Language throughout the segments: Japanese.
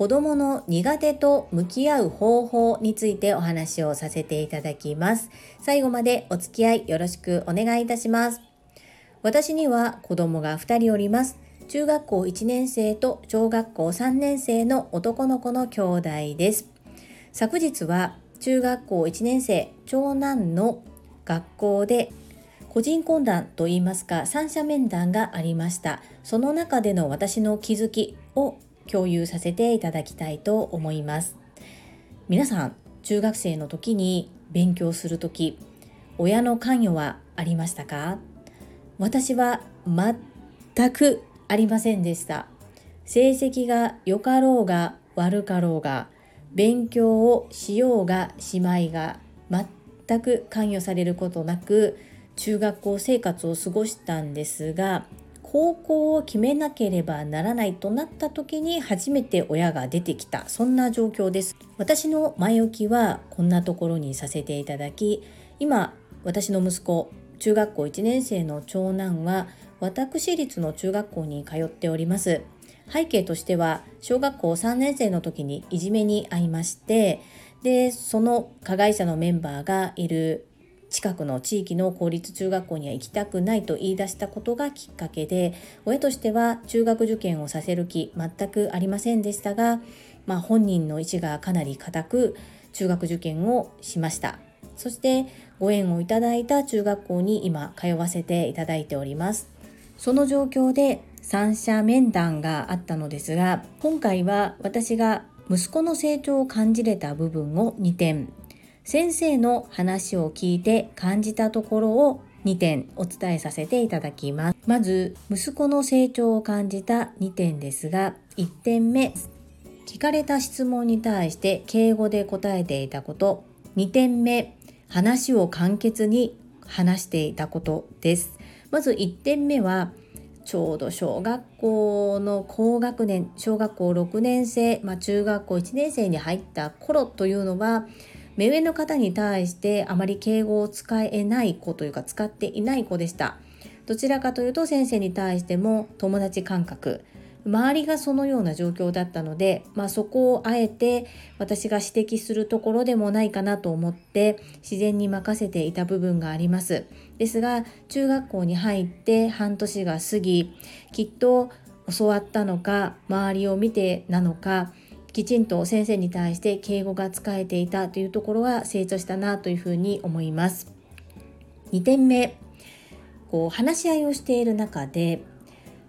子供の苦手と向き合う方法についてお話をさせていただきます。最後までお付き合いよろしくお願いいたします。私には子供が2人おります。中学校1年生と小学校3年生の男の子の兄弟です。昨日は中学校1年生長男の学校で個人懇談といいますか三者面談がありましたその中での私の気づきを共有させていただきたいと思います。皆さん中学生の時に勉強する時親の関与はありましたか？私は全くありませんでした。成績が良かろうが悪かろうが勉強をしようがしまいが全く関与されることなく中学校生活を過ごしたんですが高校を決めなければならないとなった時に初めて親が出てきた。そんな状況です。私の前置きはこんなところにさせていただき今私の息子中学校1年生の長男は私立の中学校に通っております。背景としては小学校3年生の時にいじめに遭いましてでその加害者のメンバーがいる近くの地域の公立中学校には行きたくないと言い出したことがきっかけで親としては中学受験をさせる気全くありませんでしたが、まあ、本人の意思がかなり固く中学受験をしました。そしてご縁をいただいた中学校に今通わせていただいております。その状況で三者面談があったのですが今回は私が息子の成長を感じれた部分を2点。先生の話を聞いて感じたところを2点お伝えさせていただきます。まず、息子の成長を感じた2点ですが、1点目、聞かれた質問に対して敬語で答えていたこと。2点目、話を簡潔に話していたことです。まず1点目は、ちょうど小学校の高学年、小学校6年生、まあ、中学校1年生に入った頃というのは、目上の方に対してあまり敬語を使えない子というか使っていない子でした。どちらかというと先生に対しても友達感覚周りがそのような状況だったので、まあ、そこをあえて私が指摘するところでもないかなと思って自然に任せていた部分がありますですが中学校に入って半年が過ぎきっと教わったのか周りを見てなのかきちんと先生に対して敬語が使えていたというところは成長したなというふうに思います。2点目こう話し合いをしている中で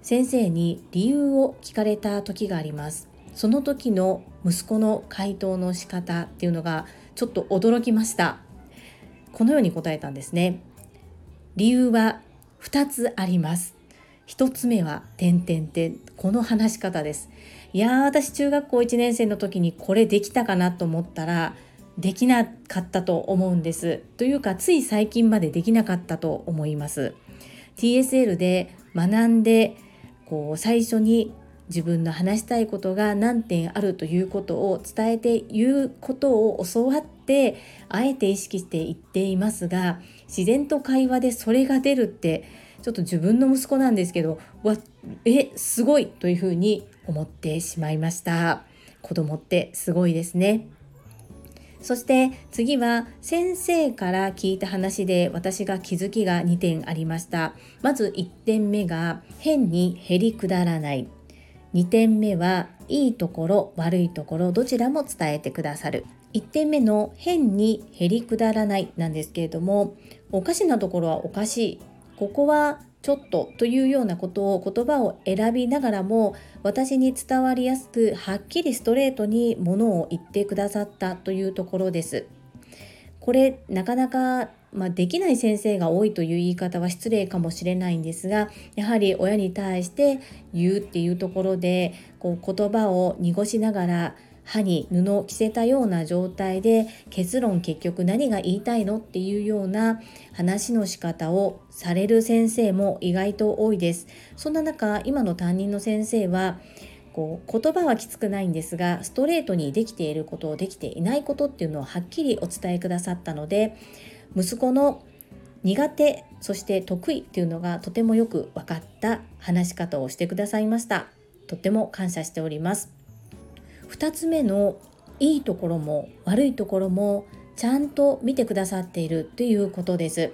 先生に理由を聞かれた時があります。その時の息子の回答の仕方っていうのがちょっと驚きました。このように答えたんですね。理由は2つあります。1つ目は点々点この話し方です。いやー私中学校1年生の時にこれできたかなと思ったらできなかったと思うんです。というかつい最近までできなかったと思います。TSL で学んでこう最初に自分の話したいことが何点あるということを伝えて言うことを教わってあえて意識して言っていますが自然と会話でそれが出るってちょっと自分の息子なんですけどわえすごいというふうに思ってしまいました。子供ってすごいですね。そして次は先生から聞いた話で私が気づきが2点ありました。まず1点目が変にへりくだらない。2点目はいいところ悪いところどちらも伝えてくださる。1点目の変にへりくだらないなんですけれどもおかしなところはおかしい。ここはちょっとというようなことを言葉を選びながらも私に伝わりやすくはっきりストレートにものを言ってくださったというところです。これなかなか、まあ、できない先生が多いという言い方は失礼かもしれないんですがやはり親に対して言うっていうところでこう言葉を濁しながら歯に布を着せたような状態で結論結局何が言いたいのっていうような話の仕方をされる先生も意外と多いです。そんな中今の担任の先生はこう言葉はきつくないんですがストレートにできていることできていないことっていうのをはっきりお伝えくださったので息子の苦手そして得意っていうのがとてもよく分かった話し方をしてくださいました。とっても感謝しております。2つ目のいいところも悪いところもちゃんと見てくださっているということです。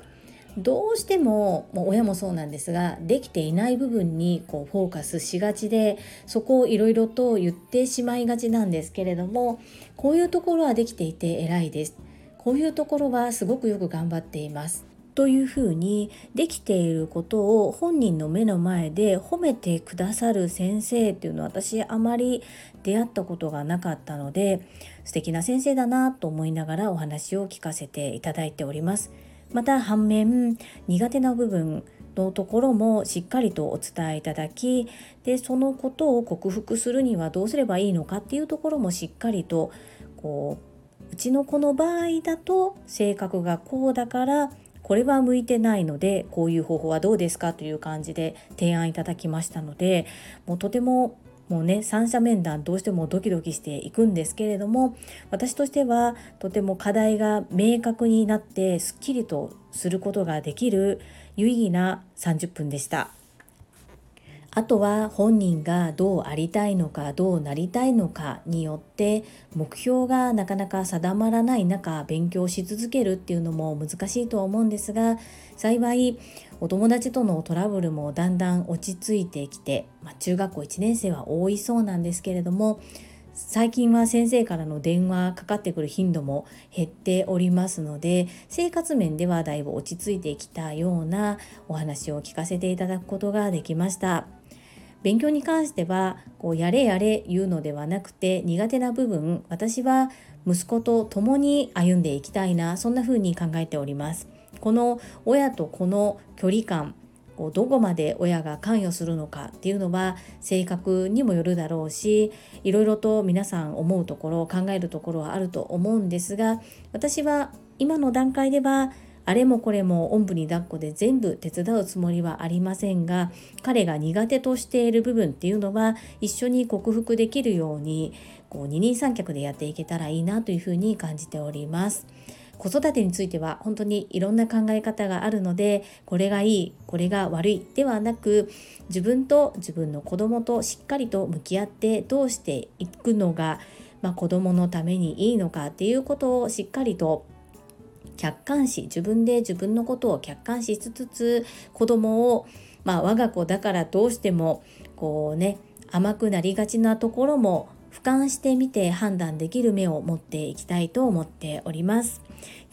どうしてももう親もそうなんですができていない部分にこうフォーカスしがちでそこをいろいろと言ってしまいがちなんですけれどもこういうところはできていて偉いです。こういうところはすごくよく頑張っています。というふうにできていることを本人の目の前で褒めてくださる先生っていうのは私あまり出会ったことがなかったので素敵な先生だなと思いながらお話を聞かせていただいております。また反面苦手な部分のところもしっかりとお伝えいただきでそのことを克服するにはどうすればいいのかっていうところもしっかりとこううちの子の場合だと性格がこうだからこれは向いてないのでこういう方法はどうですかという感じで提案いただきましたのでもうとてももうね三者面談どうしてもドキドキしていくんですけれども私としてはとても課題が明確になってすっきりとすることができる有意義な30分でした。あとは本人がどうありたいのかどうなりたいのかによって目標がなかなか定まらない中勉強し続けるっていうのも難しいとは思うんですが幸いお友達とのトラブルもだんだん落ち着いてきて、まあ、中学校1年生は多いそうなんですけれども最近は先生からの電話かかってくる頻度も減っておりますので生活面ではだいぶ落ち着いてきたようなお話を聞かせていただくことができました。勉強に関してはこうやれやれ言うのではなくて苦手な部分私は息子と共に歩んでいきたいなそんな風に考えております。この親と子の距離感こうどこまで親が関与するのかっていうのは性格にもよるだろうしいろいろと皆さん思うところ考えるところはあると思うんですが私は今の段階ではあれもこれもおんぶに抱っこで全部手伝うつもりはありませんが彼が苦手としている部分っていうのは一緒に克服できるようにこう二人三脚でやっていけたらいいなというふうに感じております。子育てについては本当にいろんな考え方があるのでこれがいいこれが悪いではなく自分と自分の子供としっかりと向き合ってどうしていくのが、まあ、子供のためにいいのかっていうことをしっかりと客観視自分で自分のことを客観視しつつ子供をまあ我が子だからどうしてもこうね甘くなりがちなところも俯瞰してみて判断できる目を持っていきたいと思っております。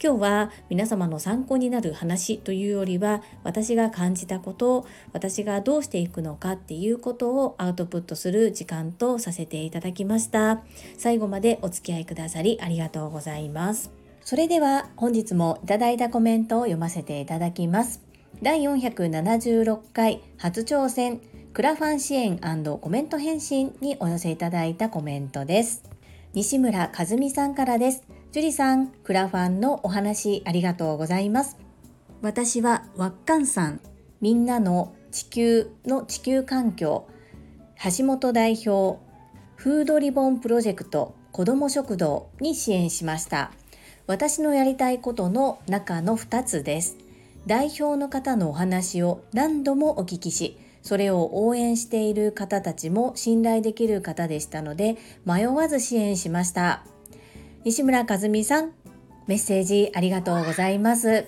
今日は皆様の参考になる話というよりは私が感じたこと私がどうしていくのかっていうことをアウトプットする時間とさせていただきました。最後までお付き合いくださりありがとうございます。それでは本日もいただいたコメントを読ませていただきます。第476回初挑戦クラファン支援コメント返信にお寄せいただいたコメントです。西村和美さんからです。樹里さん、クラファンのお話ありがとうございます。私はワッカンさん、みんなの地球の地球環境、橋本代表、フードリボンプロジェクト子ども食堂に支援しました。私のやりたいことの中の2つです。代表の方のお話を何度もお聞きし、それを応援している方たちも信頼できる方でしたので、迷わず支援しました。西村和美さん、メッセージありがとうございます。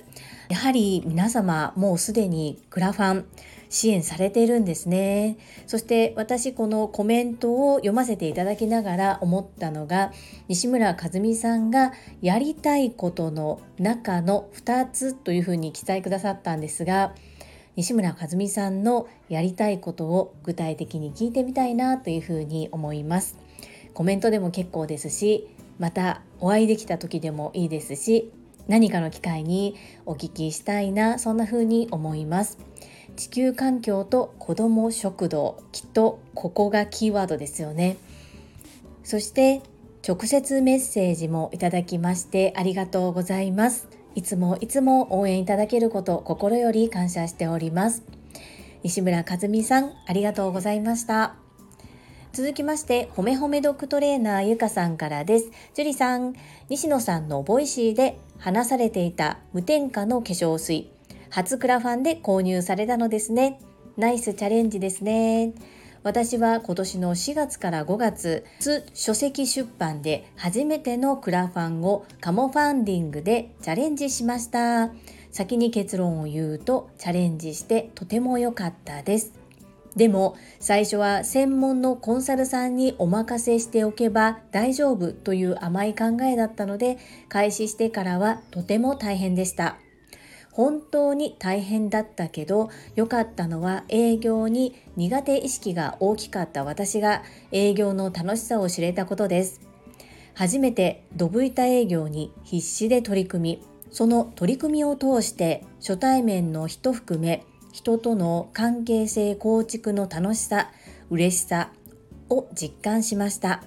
やはり皆様もうすでにクラファン支援されているんですね。そして私このコメントを読ませていただきながら思ったのが西村和美さんがやりたいことの中の2つというふうに記載くださったんですが西村和美さんのやりたいことを具体的に聞いてみたいなというふうに思います。コメントでも結構ですしまたお会いできた時でもいいですし何かの機会にお聞きしたいなそんな風に思います地球環境と子ども食堂きっとここがキーワードですよねそして直接メッセージもいただきましてありがとうございます。いつもいつも応援いただけること心より感謝しております。西村和美さん、ありがとうございました。続きまして、ほめほめドッグトレーナーゆかさんからです。樹里さん、西野さんの Voicy で話されていた無添加の化粧水、初クラファンで購入されたのですね。ナイスチャレンジですね。私は今年の4月から5月、書籍出版で初めてのクラファンをカモファンディングでチャレンジしました。先に結論を言うとチャレンジしてとても良かったです。でも最初は専門のコンサルさんにお任せしておけば大丈夫という甘い考えだったので開始してからはとても大変でした。本当に大変だったけど良かったのは営業に苦手意識が大きかった。私が営業の楽しさを知れたことです。初めてドブ板営業に必死で取り組みその取り組みを通して初対面の人含め人との関係性構築の楽しさ嬉しさを実感しました。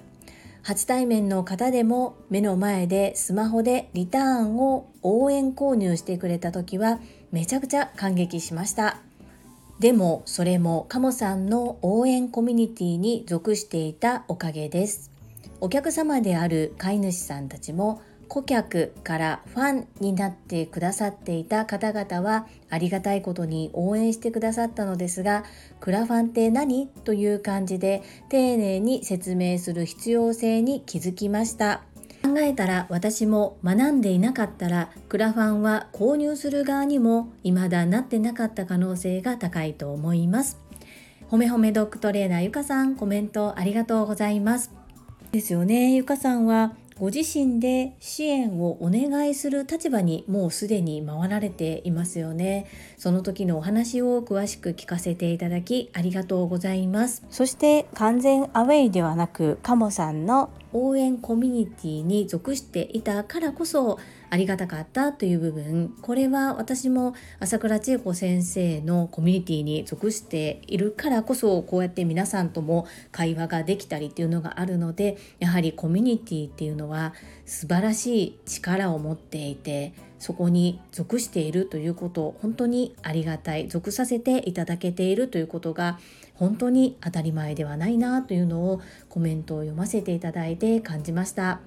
初対面の方でも目の前でスマホでリターンを応援購入してくれた時はめちゃくちゃ感激しました。でもそれもカモさんの応援コミュニティに属していたおかげです。お客様である飼い主さんたちも顧客からファンになってくださっていた方々はありがたいことに応援してくださったのですがクラファンって何という感じで丁寧に説明する必要性に気づきました。考えたら私も学んでいなかったらクラファンは購入する側にも未だなってなかった可能性が高いと思います。ほめほめドッグトレーナーゆかさんコメントありがとうございます。ですよね。ゆかさんはご自身で支援をお願いする立場にもうすでに回られていますよね。その時のお話を詳しく聞かせていただきありがとうございます。そして完全アウェイではなくカモさんの応援コミュニティに属していたからこそありがたかったという部分。これは私も朝倉千恵子先生のコミュニティに属しているからこそこうやって皆さんとも会話ができたりっていうのがあるのでやはりコミュニティっていうのは素晴らしい力を持っていてそこに属しているということ本当にありがたい。属させていただけているということが本当に当たり前ではないなというのをコメントを読ませていただいて感じました。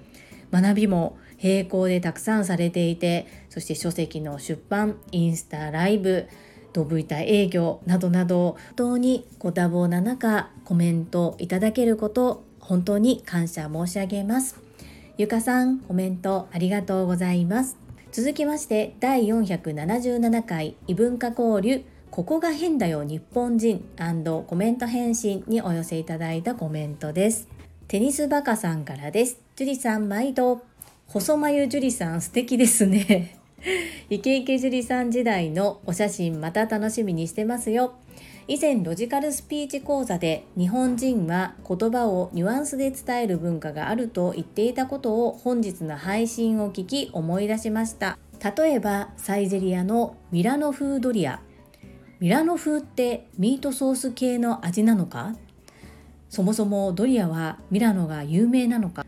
学びも並行でたくさんされていてそして書籍の出版インスタライブドブ板営業などなど本当にご多忙な中コメントいただけること本当に感謝申し上げます。ゆかさんコメントありがとうございます。続きまして第477回異文化交流ここが変だよ日本人コメント返信にお寄せいただいたコメントです。テニスバカさんからです。樹里さん毎度。細眉樹里さん素敵ですね。イケイケ樹里さん時代のお写真また楽しみにしてますよ。以前ロジカルスピーチ講座で日本人は言葉をニュアンスで伝える文化があると言っていたことを本日の配信を聞き思い出しました。例えばサイゼリアのミラノ風ドリア。ミラノ風ってミートソース系の味なのか？そもそもドリアはミラノが有名なのか？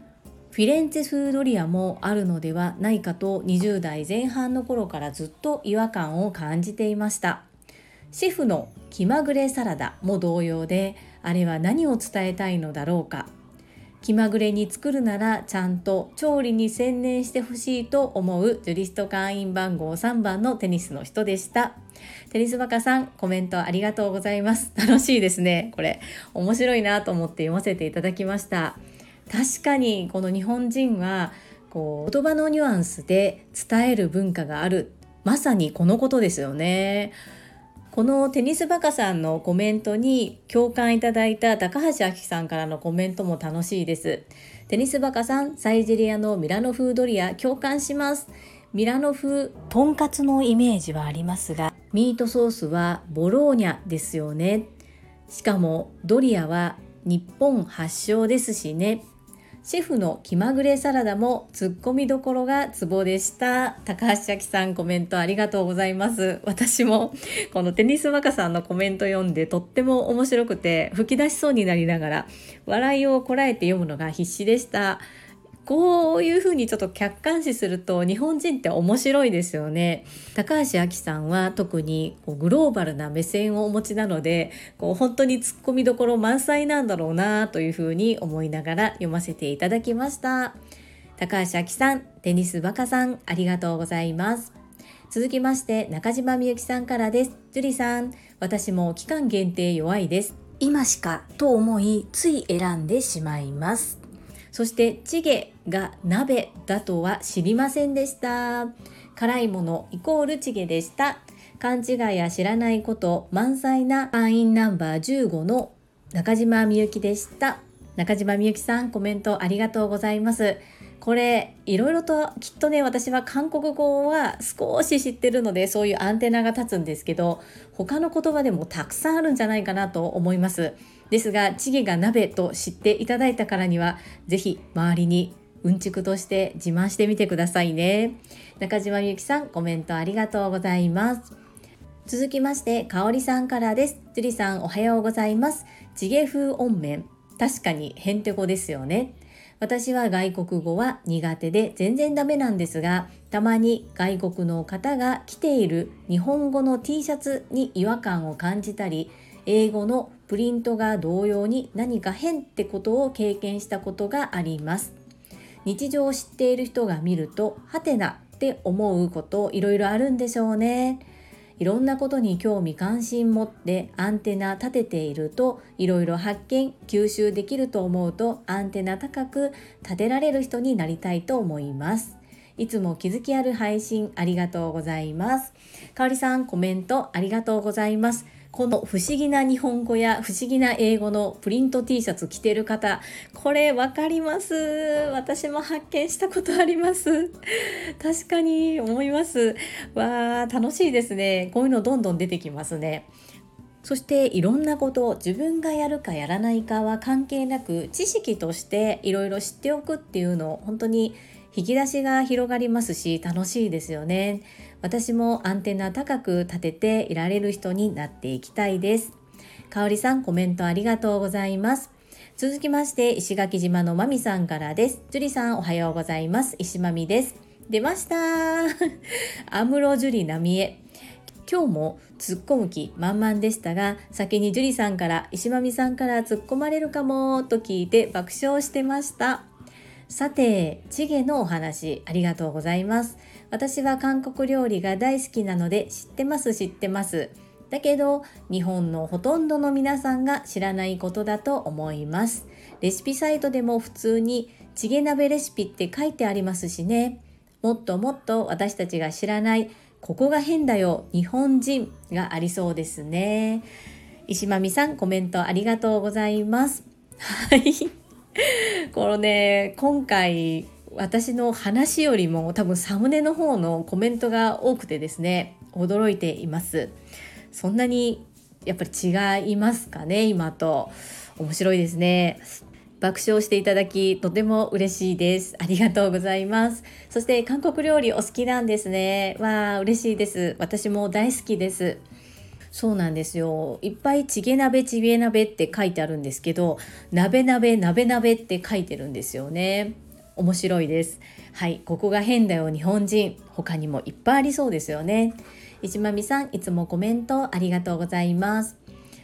フィレンツェ風ドリアもあるのではないかと20代前半の頃からずっと違和感を感じていましたシェフの気まぐれサラダも同様であれは何を伝えたいのだろうか気まぐれに作るならちゃんと調理に専念してほしいと思うジュリスト会員番号3番のテニスの人でした。テニスバカさん、コメントありがとうございます。楽しいですね。これ、面白いなと思って読ませていただきました。確かに、この日本人は、こう、言葉のニュアンスで伝える文化がある。まさにこのことですよね。このテニスバカさんのコメントに共感いただいた高橋明さんからのコメントも楽しいです。テニスバカさん、サイゼリアのミラノ風ドリア共感します。ミラノ風とんかつのイメージはありますが、ミートソースはボローニャですよね。しかもドリアは日本発祥ですしね。シェフの気まぐれサラダもツッコミどころがツボでした。高橋明さんコメントありがとうございます。私もこのテニス若さんのコメント読んでとっても面白くて吹き出しそうになりながら笑いをこらえて読むのが必死でした。こういうふうにちょっと客観視すると日本人って面白いですよね。高橋亜紀さんは特にこうグローバルな目線をお持ちなのでこう本当にツッコミどころ満載なんだろうなというふうに思いながら読ませていただきました。高橋亜紀さん、テニスバカさん、ありがとうございます。続きまして中島みゆきさんからです。樹里さん、私も期間限定弱いです。今しかと思いつい選んでしまいます。そしてチゲが鍋だとは知りませんでした。辛いものイコールチゲでした。勘違いや知らないこと満載な会員ナンバー15の中島みゆきでした。中島みゆきさんコメントありがとうございます。これいろいろときっとね私は韓国語は少し知ってるのでそういうアンテナが立つんですけど他の言葉でもたくさんあるんじゃないかなと思います。ですがチゲが鍋と知っていただいたからには是非周りにうんちくとして自慢してみてくださいね。中島みゆきさんコメントありがとうございます。続きましてかおりさんからです。樹里さんおはようございます。チゲ風温麺。確かにへんてこですよね。私は外国語は苦手で全然ダメなんですがたまに外国の方が着ている日本語の T シャツに違和感を感じたり英語のプリントが同様に何か変ってことを経験したことがあります日常を知っている人が見るとハテナって思うこといろいろあるんでしょうねいろんなことに興味関心持ってアンテナ立てているといろいろ発見吸収できると思うとアンテナ高く立てられる人になりたいと思いますいつも気づきある配信ありがとうございます。かおりさんコメントありがとうございます。この不思議な日本語や不思議な英語のプリント T シャツ着てる方、これわかります？私も発見したことあります。確かに思います。わー、楽しいですね。こういうのどんどん出てきますね。そしていろんなことを自分がやるかやらないかは関係なく知識としていろいろ知っておくっていうのを本当に引き出しが広がりますし楽しいですよね。私もアンテナ高く立てていられる人になっていきたいです。かおりさんコメントありがとうございます。続きまして石垣島のまみさんからです。樹里さんおはようございます。石まみです。出ました アムロジュリナミエ。今日も突っ込む気満々でしたが先に樹里さんから石まみさんから突っ込まれるかもと聞いて爆笑してましたさてチゲのお話ありがとうございます私は韓国料理が大好きなので知ってます知ってます。だけど日本のほとんどの皆さんが知らないことだと思います。レシピサイトでも普通にチゲ鍋レシピって書いてありますしね。もっともっと私たちが知らないここが変だよ日本人がありそうですね。石間美さんコメントありがとうございます。はい。このね今回私の話よりも多分サムネの方のコメントが多くてですね驚いています。そんなにやっぱり違いますかね今と。面白いですね。爆笑していただきとても嬉しいです。ありがとうございます。そして韓国料理お好きなんですね。わあ嬉しいです。私も大好きです。そうなんですよ。いっぱいチゲ鍋チゲ鍋って書いてあるんですけど鍋鍋鍋鍋って書いてるんですよね。面白いです。はいここが変だよ日本人。他にもいっぱいありそうですよね。石間美さんいつもコメントありがとうございます。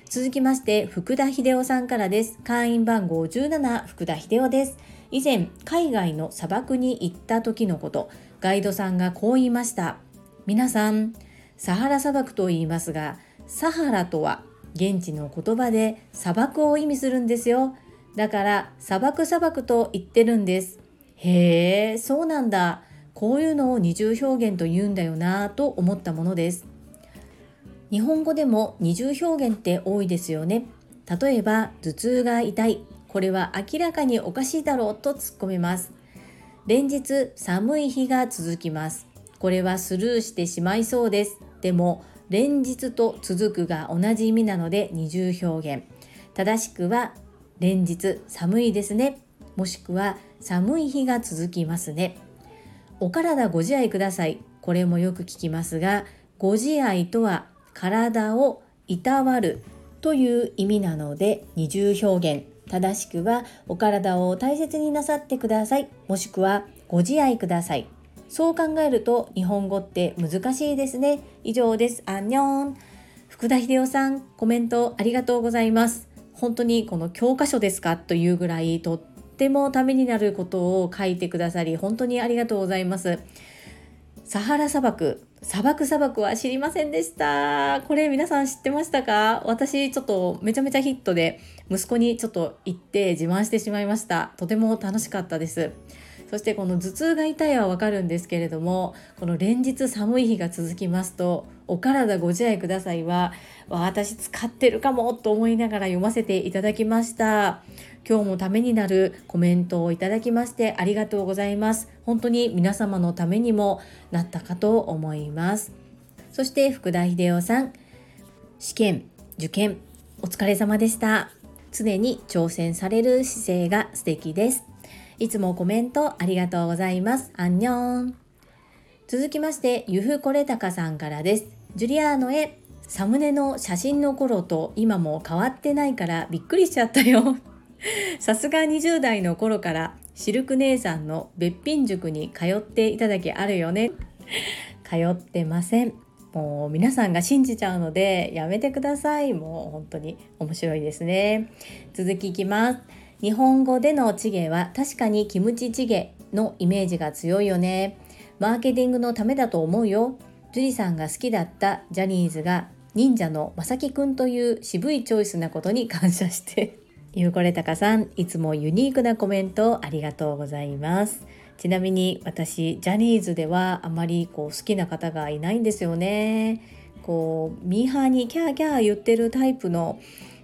続きまして福田秀夫さんからです。会員番号17福田秀夫です。以前海外の砂漠に行った時のこと。ガイドさんがこう言いました。皆さんサハラ砂漠と言いますがサハラとは現地の言葉で砂漠を意味するんですよ。だから砂漠砂漠と言ってるんです。へえそうなんだ。こういうのを二重表現と言うんだよなぁと思ったものです。日本語でも二重表現って多いですよね。例えば頭痛が痛い。これは明らかにおかしいだろうと突っ込めます。連日寒い日が続きます。これはスルーしてしまいそうです。でも連日と続くが同じ意味なので二重表現。正しくは連日寒いですね。もしくは寒い日が続きますね。お体ご自愛ください。これもよく聞きますが、ご自愛とは体をいたわるという意味なので二重表現。正しくはお体を大切になさってください。もしくはご自愛ください。そう考えると日本語って難しいですね。以上です。アンニョン。福田秀夫さんコメントありがとうございます。本当にこの教科書ですか？というぐらいとってもためになることを書いてくださり本当にありがとうございます。サハラ砂漠砂漠砂漠は知りませんでした。これ皆さん知ってましたか？私ちょっとめちゃめちゃヒットで息子にちょっと行って自慢してしまいました。とても楽しかったです。そしてこの頭痛が痛いはわかるんですけれどもこの連日寒い日が続きますとお体ご自愛くださいは私使ってるかもと思いながら読ませていただきました。今日もためになるコメントをいただきましてありがとうございます。本当に皆様のためにもなったかと思います。そして福田秀夫さん試験受験お疲れ様でした。常に挑戦される姿勢が素敵です。いつもコメントありがとうございます。アンニョン。続きまして、ゆふこれたかさんからです。ジュリアーノへ、サムネの写真の頃と今も変わってないからびっくりしちゃったよ。さすが20代の頃からシルク姉さんのべっぴん塾に通っていただきあるよね。通ってません。もう皆さんが信じちゃうのでやめてください。もう本当に面白いですね。続きいきます。日本語でのチゲは確かにキムチチゲのイメージが強いよね。マーケティングのためだと思うよ。樹里さんが好きだったジャニーズが忍者のまさきくんという渋いチョイスなことに感謝して。ゆうこれたかさん、いつもユニークなコメントありがとうございます。ちなみに私、ジャニーズではあまりこう好きな方がいないんですよね。こう、ミーハーにキャーキャー言ってるタイプの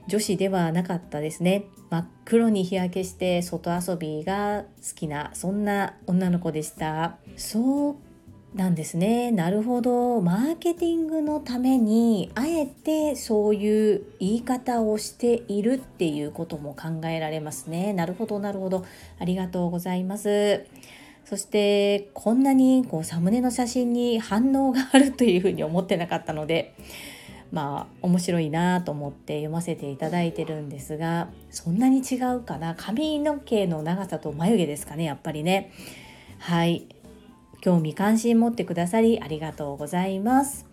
女子ではなかったですね。真っ黒に日焼けして外遊びが好きなそんな女の子でした。そうなんですね。なるほど。マーケティングのためにあえてそういう言い方をしているっていうことも考えられますね。なるほどなるほど。ありがとうございます。そしてこんなにこうサムネの写真に反応があるというふうに思ってなかったのでまあ面白いなと思って読ませていただいてるんですがそんなに違うかな髪の毛の長さと眉毛ですかねやっぱりねはい興味関心持ってくださりありがとうございます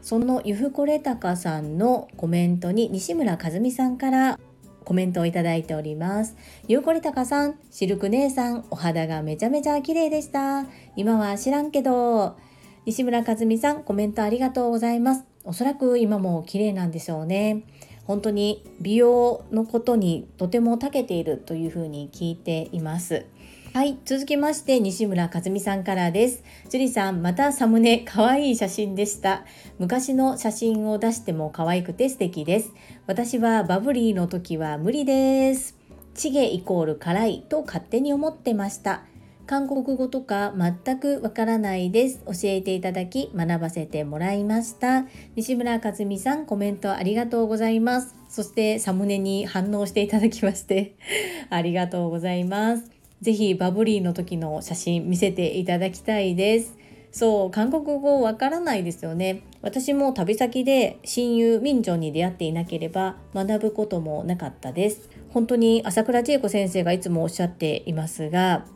そのゆふこれたかさんのコメントに西村和美さんからコメントをいただいております。ゆうこりたかさん、シルク姉さん、お肌がめちゃめちゃ綺麗でした。今は知らんけど。西村和美さん、コメントありがとうございます。おそらく今も綺麗なんでしょうね。本当に美容のことにとても長けているというふうに聞いています。はい、続きまして西村和美さんからです。樹里さん、またサムネ可愛い写真でした。昔の写真を出しても可愛くて素敵です。私はバブリーの時は無理です。チゲイコール辛いと勝手に思ってました。韓国語とか全くわからないです。教えていただき学ばせてもらいました。西村和美さんコメントありがとうございます。そしてサムネに反応していただきまして ありがとうございます。ぜひバブリーの時の写真見せていただきたいです。そう、韓国語わからないですよね。私も旅先で親友ミンジョンに出会っていなければ学ぶこともなかったです。本当に朝倉千恵子先生がいつもおっしゃっていますが、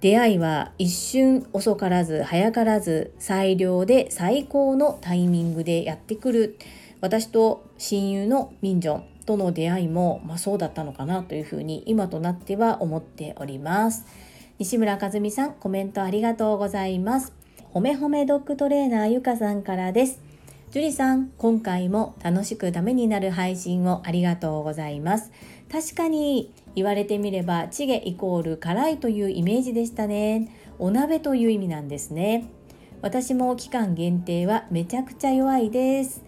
出会いは一瞬遅からず早からず最良で最高のタイミングでやってくる。私と親友のミンジョンとの出会いも、まあ、そうだったのかなというふうに今となっては思っております。西村和美さんコメントありがとうございます。ほめほめドッグトレーナーゆかさんからです。樹里さん今回も楽しくためになる配信をありがとうございます。確かに言われてみればチゲイコール辛いというイメージでしたね。お鍋という意味なんですね。私も期間限定はめちゃくちゃ弱いです。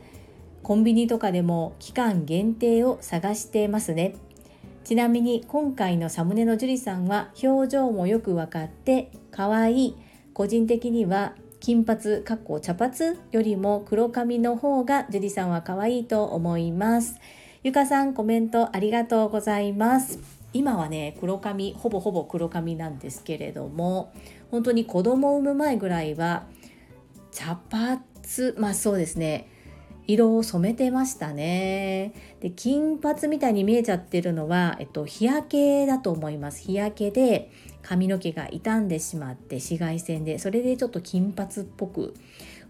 コンビニとかでも期間限定を探してますね。ちなみに今回のサムネの樹里さんは表情もよく分かって可愛い。個人的には金髪かっこ茶髪よりも黒髪の方が樹里さんは可愛いと思います。ゆかさんコメントありがとうございます。今はね黒髪ほぼほぼ黒髪なんですけれども本当に子供を産む前ぐらいは茶髪まあそうですね色を染めてましたね。で金髪みたいに見えちゃってるのは、えっと、日焼けだと思います。日焼けで髪の毛が傷んでしまって紫外線でそれでちょっと金髪っぽく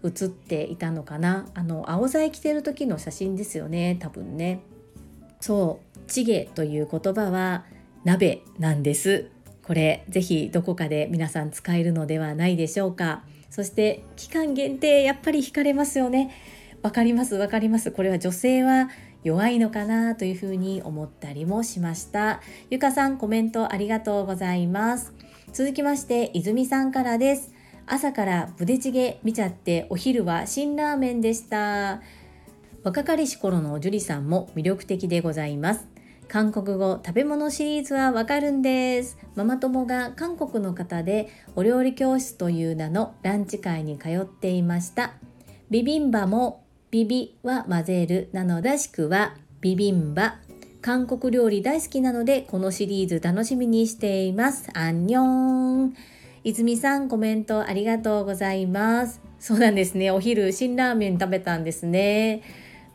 映っていたのかな。あの青剤着てる時の写真ですよね多分ね。そう。チゲという言葉は鍋なんです。これぜひどこかで皆さん使えるのではないでしょうか。そして期間限定やっぱり惹かれますよね。わかりますわかります。これは女性は弱いのかなというふうに思ったりもしました。ゆかさんコメントありがとうございます。続きまして泉さんからです。朝からブデチゲ見ちゃってお昼は辛ラーメンでした。若かりし頃の樹里さんも魅力的でございます。韓国語食べ物シリーズはわかるんです。ママ友が韓国の方でお料理教室という名のランチ会に通っていました。ビビンバもビビは混ぜるなのらしくはビビンバ韓国料理大好きなのでこのシリーズ楽しみにしています。アンニョン。泉さんコメントありがとうございます。そうなんですね。お昼辛ラーメン食べたんですね。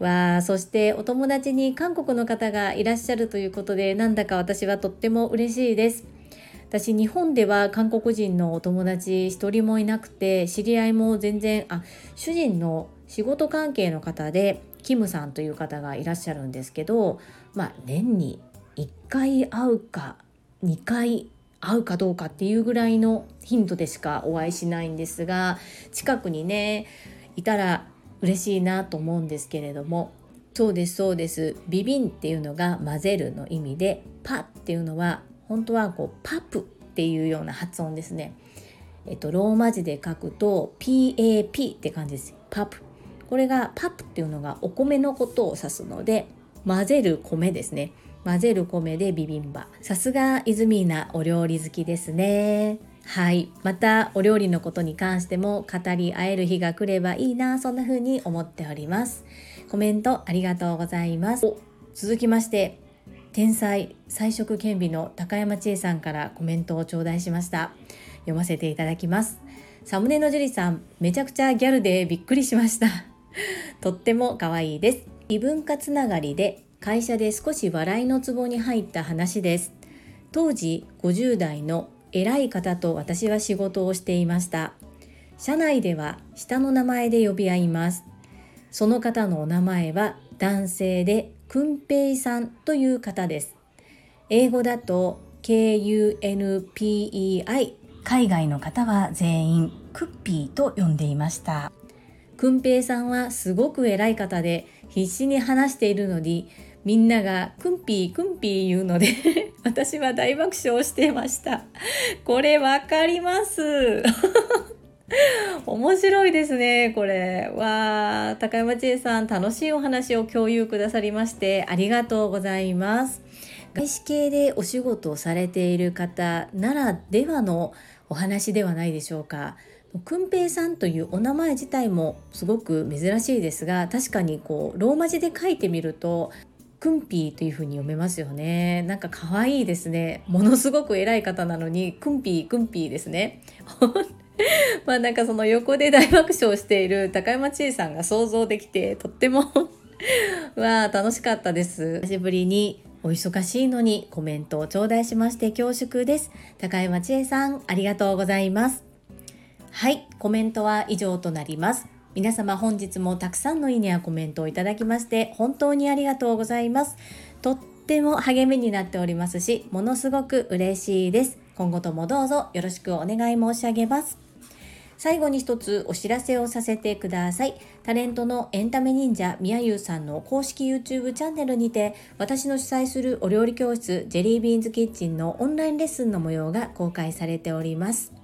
わあそしてお友達に韓国の方がいらっしゃるということでなんだか私はとっても嬉しいです。私日本では韓国人のお友達一人もいなくて知り合いも全然あ主人の仕事関係の方でキムさんという方がいらっしゃるんですけどまあ年に1回会うか2回会うかどうかっていうぐらいの頻度でしかお会いしないんですが近くにねいたら嬉しいなと思うんですけれどもそうですそうです。ビビンっていうのが混ぜるの意味でパっていうのは本当はこうパプっていうような発音ですね。えっとローマ字で書くと PAP って感じです。パプ。これがパプっていうのがお米のことを指すので混ぜる米ですね。混ぜる米でビビンバ。さすがイズミーナお料理好きですね。はい。またお料理のことに関しても語り合える日が来ればいいなそんな風に思っております。コメントありがとうございます。続きまして天才彩色兼備の高山千恵さんからコメントを頂戴しました。読ませていただきます。サムネのジュリさんめちゃくちゃギャルでびっくりしました。とっても可愛いです。異文化つながりで会社で少し笑いのツボに入った話です。当時50代の偉い方と私は仕事をしていました。社内では下の名前で呼び合います。その方のお名前は男性でくんぺいさんという方です。英語だと KUNPEI 海外の方は全員クッピーと呼んでいました。くんぺいさんはすごく偉い方で必死に話しているのにみんながくんぴーくんぴー言うので 私は大爆笑してました。これわかります。面白いですねこれ。わあ高山千恵さん楽しいお話を共有くださりましてありがとうございます。外資系でお仕事をされている方ならではのお話ではないでしょうか。くんぺいさんというお名前自体もすごく珍しいですが確かにこうローマ字で書いてみるとクンピーという風に読めますよね。なんか可愛いですね。ものすごく偉い方なのにクンピークンピーですね。まあなんかその横で大爆笑している高山千恵さんが想像できてとっても わあ楽しかったです。久しぶりにお忙しいのにコメントを頂戴しまして恐縮です。高山千恵さんありがとうございます。はいコメントは以上となります。皆様本日もたくさんのいいねやコメントをいただきまして本当にありがとうございます。とっても励みになっておりますし、ものすごく嬉しいです。今後ともどうぞよろしくお願い申し上げます。最後に一つお知らせをさせてください。タレントのエンタメ忍者みやゆうさんの公式 YouTube チャンネルにて私の主催するお料理教室ジェリービーンズキッチンのオンラインレッスンの模様が公開されております。